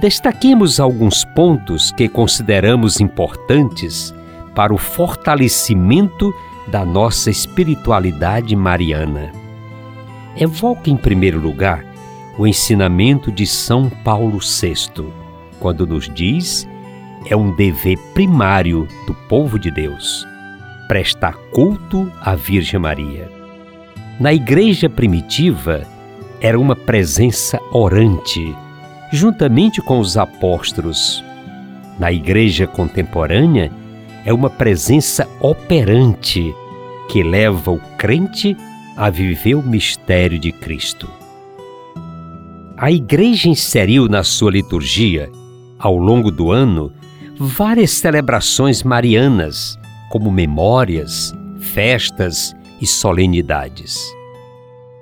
destaquemos alguns pontos que consideramos importantes para o fortalecimento da nossa espiritualidade mariana. Evoca em primeiro lugar o ensinamento de São Paulo VI, quando nos diz é um dever primário do povo de Deus prestar culto à Virgem Maria. Na igreja primitiva, era uma presença orante, juntamente com os apóstolos. Na igreja contemporânea, é uma presença operante que leva o crente a viver o mistério de Cristo. A igreja inseriu na sua liturgia, ao longo do ano, várias celebrações marianas, como memórias, festas e solenidades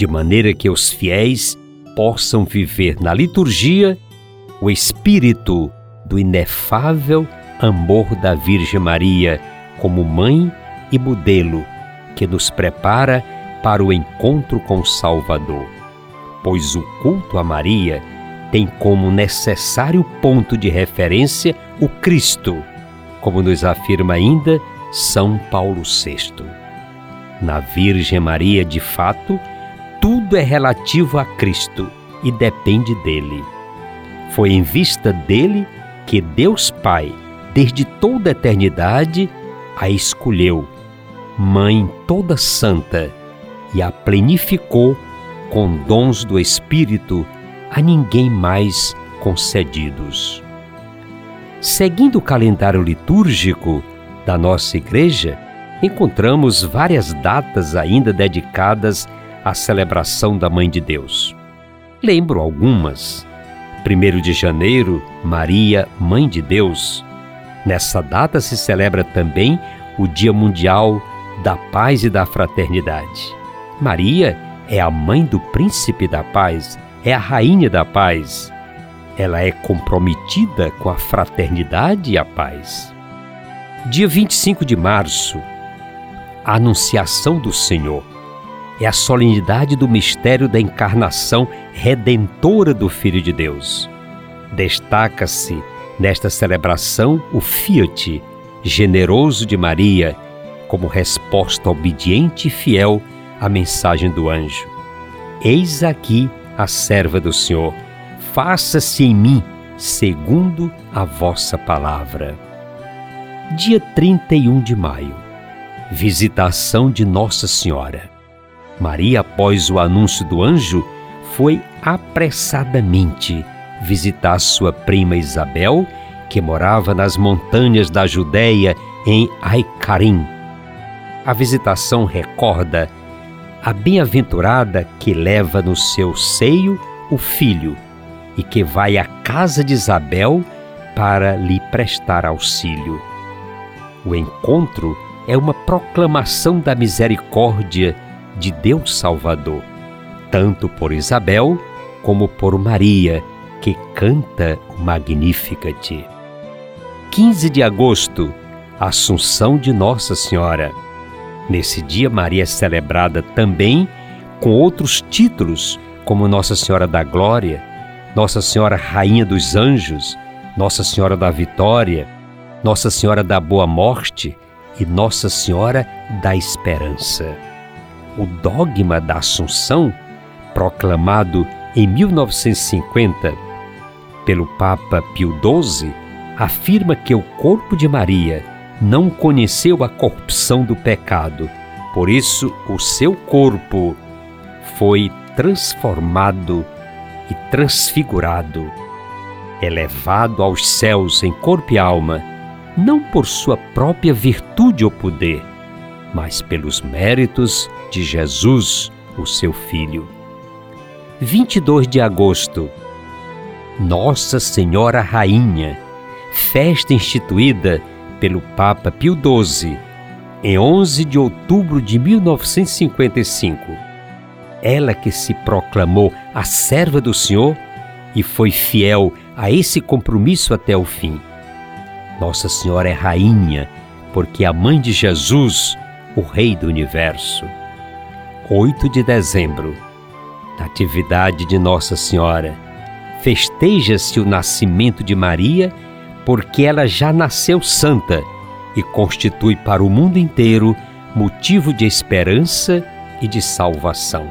de maneira que os fiéis possam viver na liturgia o espírito do inefável amor da Virgem Maria como mãe e modelo que nos prepara para o encontro com o Salvador. Pois o culto a Maria tem como necessário ponto de referência o Cristo, como nos afirma ainda São Paulo VI. Na Virgem Maria, de fato, tudo é relativo a Cristo e depende dele. Foi em vista dele que Deus Pai, desde toda a eternidade, a escolheu, Mãe toda santa, e a plenificou com dons do Espírito a ninguém mais concedidos. Seguindo o calendário litúrgico da nossa Igreja, encontramos várias datas ainda dedicadas a celebração da Mãe de Deus. Lembro algumas. 1 de janeiro, Maria, Mãe de Deus. Nessa data se celebra também o Dia Mundial da Paz e da Fraternidade. Maria é a mãe do príncipe da paz, é a rainha da paz. Ela é comprometida com a fraternidade e a paz. Dia 25 de março, a Anunciação do Senhor é a solenidade do mistério da encarnação redentora do Filho de Deus. Destaca-se nesta celebração o Fiat, generoso de Maria, como resposta obediente e fiel à mensagem do anjo. Eis aqui a serva do Senhor, faça-se em mim segundo a vossa palavra. Dia 31 de maio Visitação de Nossa Senhora. Maria, após o anúncio do anjo, foi apressadamente visitar sua prima Isabel, que morava nas montanhas da Judéia, em Aicarim. A visitação recorda a bem-aventurada que leva no seu seio o filho e que vai à casa de Isabel para lhe prestar auxílio. O encontro é uma proclamação da misericórdia de Deus Salvador, tanto por Isabel como por Maria, que canta o Magnificat. 15 de agosto, Assunção de Nossa Senhora. Nesse dia, Maria é celebrada também com outros títulos, como Nossa Senhora da Glória, Nossa Senhora Rainha dos Anjos, Nossa Senhora da Vitória, Nossa Senhora da Boa Morte e Nossa Senhora da Esperança o dogma da Assunção, proclamado em 1950 pelo Papa Pio XII, afirma que o corpo de Maria não conheceu a corrupção do pecado, por isso o seu corpo foi transformado e transfigurado, elevado aos céus em corpo e alma, não por sua própria virtude ou poder, mas pelos méritos de Jesus, o seu Filho. 22 de agosto. Nossa Senhora Rainha, festa instituída pelo Papa Pio XII em 11 de outubro de 1955. Ela que se proclamou a serva do Senhor e foi fiel a esse compromisso até o fim. Nossa Senhora é rainha, porque a mãe de Jesus, o Rei do Universo. 8 de dezembro, Natividade de Nossa Senhora. Festeja-se o nascimento de Maria, porque ela já nasceu santa e constitui para o mundo inteiro motivo de esperança e de salvação.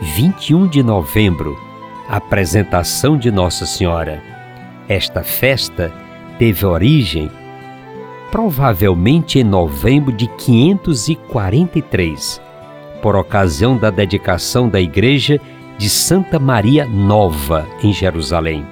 21 de novembro, apresentação de Nossa Senhora. Esta festa teve origem provavelmente em novembro de 543, por ocasião da dedicação da igreja de Santa Maria Nova em Jerusalém,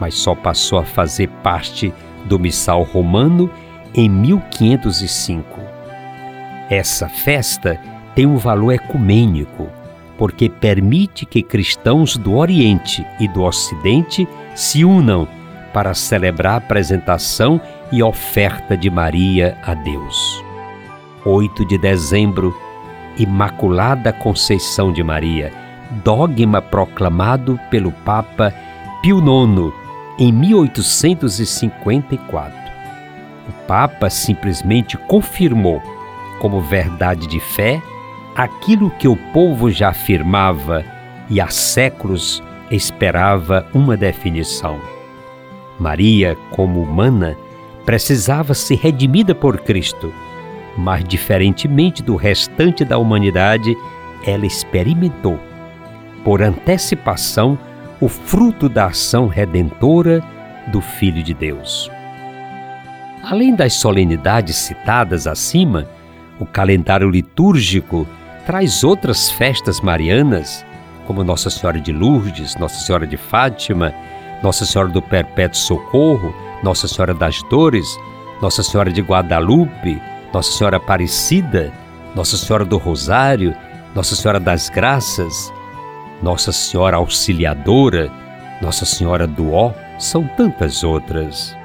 mas só passou a fazer parte do missal romano em 1505. Essa festa tem um valor ecumênico, porque permite que cristãos do Oriente e do Ocidente se unam para celebrar a apresentação e oferta de Maria a Deus. 8 de dezembro, Imaculada Conceição de Maria, dogma proclamado pelo Papa Pio IX em 1854. O Papa simplesmente confirmou como verdade de fé aquilo que o povo já afirmava e há séculos esperava uma definição. Maria, como humana, precisava ser redimida por Cristo, mas, diferentemente do restante da humanidade, ela experimentou, por antecipação, o fruto da ação redentora do Filho de Deus. Além das solenidades citadas acima, o calendário litúrgico traz outras festas marianas, como Nossa Senhora de Lourdes, Nossa Senhora de Fátima, Nossa Senhora do Perpétuo Socorro, Nossa Senhora das Dores, Nossa Senhora de Guadalupe, Nossa Senhora Aparecida, Nossa Senhora do Rosário, Nossa Senhora das Graças, Nossa Senhora Auxiliadora, Nossa Senhora do Ó, são tantas outras.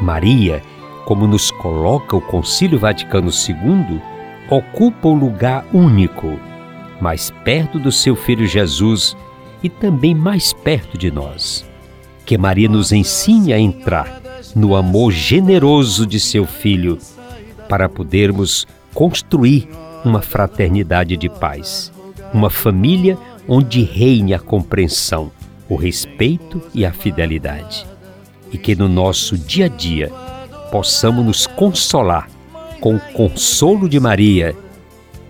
Maria, como nos coloca o Concílio Vaticano II, ocupa um lugar único, mais perto do seu Filho Jesus e também mais perto de nós. Que Maria nos ensine a entrar no amor generoso de seu Filho, para podermos construir uma fraternidade de paz, uma família onde reine a compreensão, o respeito e a fidelidade. E que no nosso dia a dia possamos nos consolar com o consolo de Maria,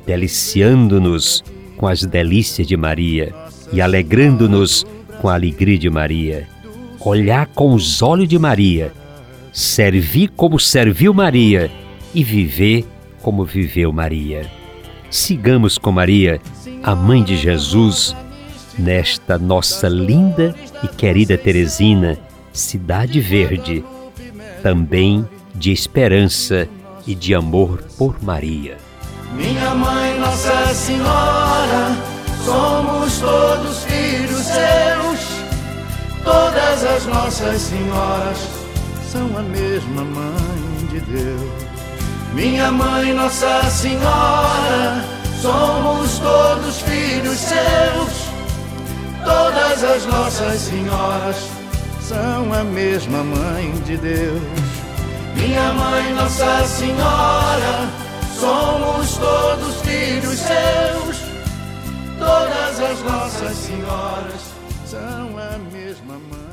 deliciando-nos com as delícias de Maria e alegrando-nos com a alegria de Maria. Olhar com os olhos de Maria, servir como serviu Maria e viver como viveu Maria. Sigamos com Maria, a mãe de Jesus, nesta nossa linda e querida Teresina, Cidade Verde, também de esperança e de amor por Maria. Minha mãe, Nossa Senhora, somos todos filhos seus. Todas as nossas senhoras são a mesma mãe de Deus. Minha mãe, Nossa Senhora, somos todos filhos seus. Todas as nossas senhoras são a mesma mãe de Deus. Minha mãe, Nossa Senhora, somos todos filhos seus. Todas as nossas senhoras são a mesma mãe.